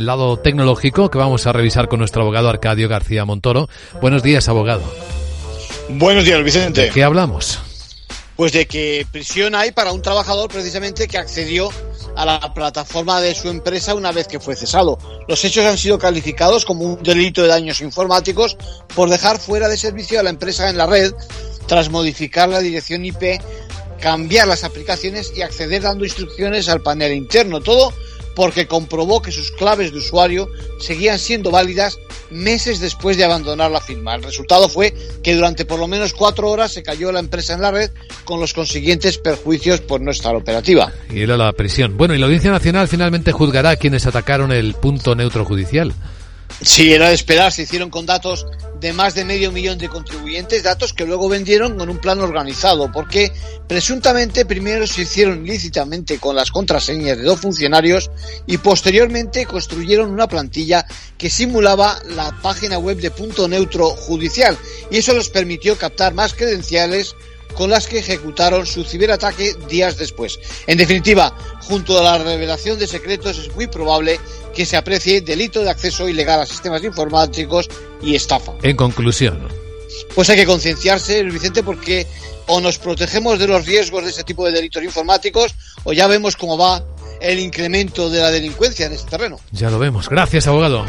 lado tecnológico que vamos a revisar con nuestro abogado Arcadio García Montoro. Buenos días, abogado. Buenos días, Vicente. ¿De qué hablamos? Pues de que prisión hay para un trabajador precisamente que accedió a la plataforma de su empresa una vez que fue cesado. Los hechos han sido calificados como un delito de daños informáticos por dejar fuera de servicio a la empresa en la red tras modificar la dirección IP, cambiar las aplicaciones y acceder dando instrucciones al panel interno. Todo porque comprobó que sus claves de usuario seguían siendo válidas meses después de abandonar la firma. El resultado fue que durante por lo menos cuatro horas se cayó la empresa en la red con los consiguientes perjuicios por no estar operativa. Y era la prisión. Bueno, y la Audiencia Nacional finalmente juzgará a quienes atacaron el punto neutro judicial. Sí, era de esperar, se hicieron con datos de más de medio millón de contribuyentes, datos que luego vendieron con un plan organizado, porque presuntamente primero se hicieron lícitamente con las contraseñas de dos funcionarios y posteriormente construyeron una plantilla que simulaba la página web de punto neutro judicial y eso les permitió captar más credenciales con las que ejecutaron su ciberataque días después. En definitiva, junto a la revelación de secretos es muy probable que se aprecie delito de acceso ilegal a sistemas informáticos y estafa. En conclusión. Pues hay que concienciarse, Vicente, porque o nos protegemos de los riesgos de este tipo de delitos informáticos o ya vemos cómo va el incremento de la delincuencia en este terreno. Ya lo vemos. Gracias, abogado.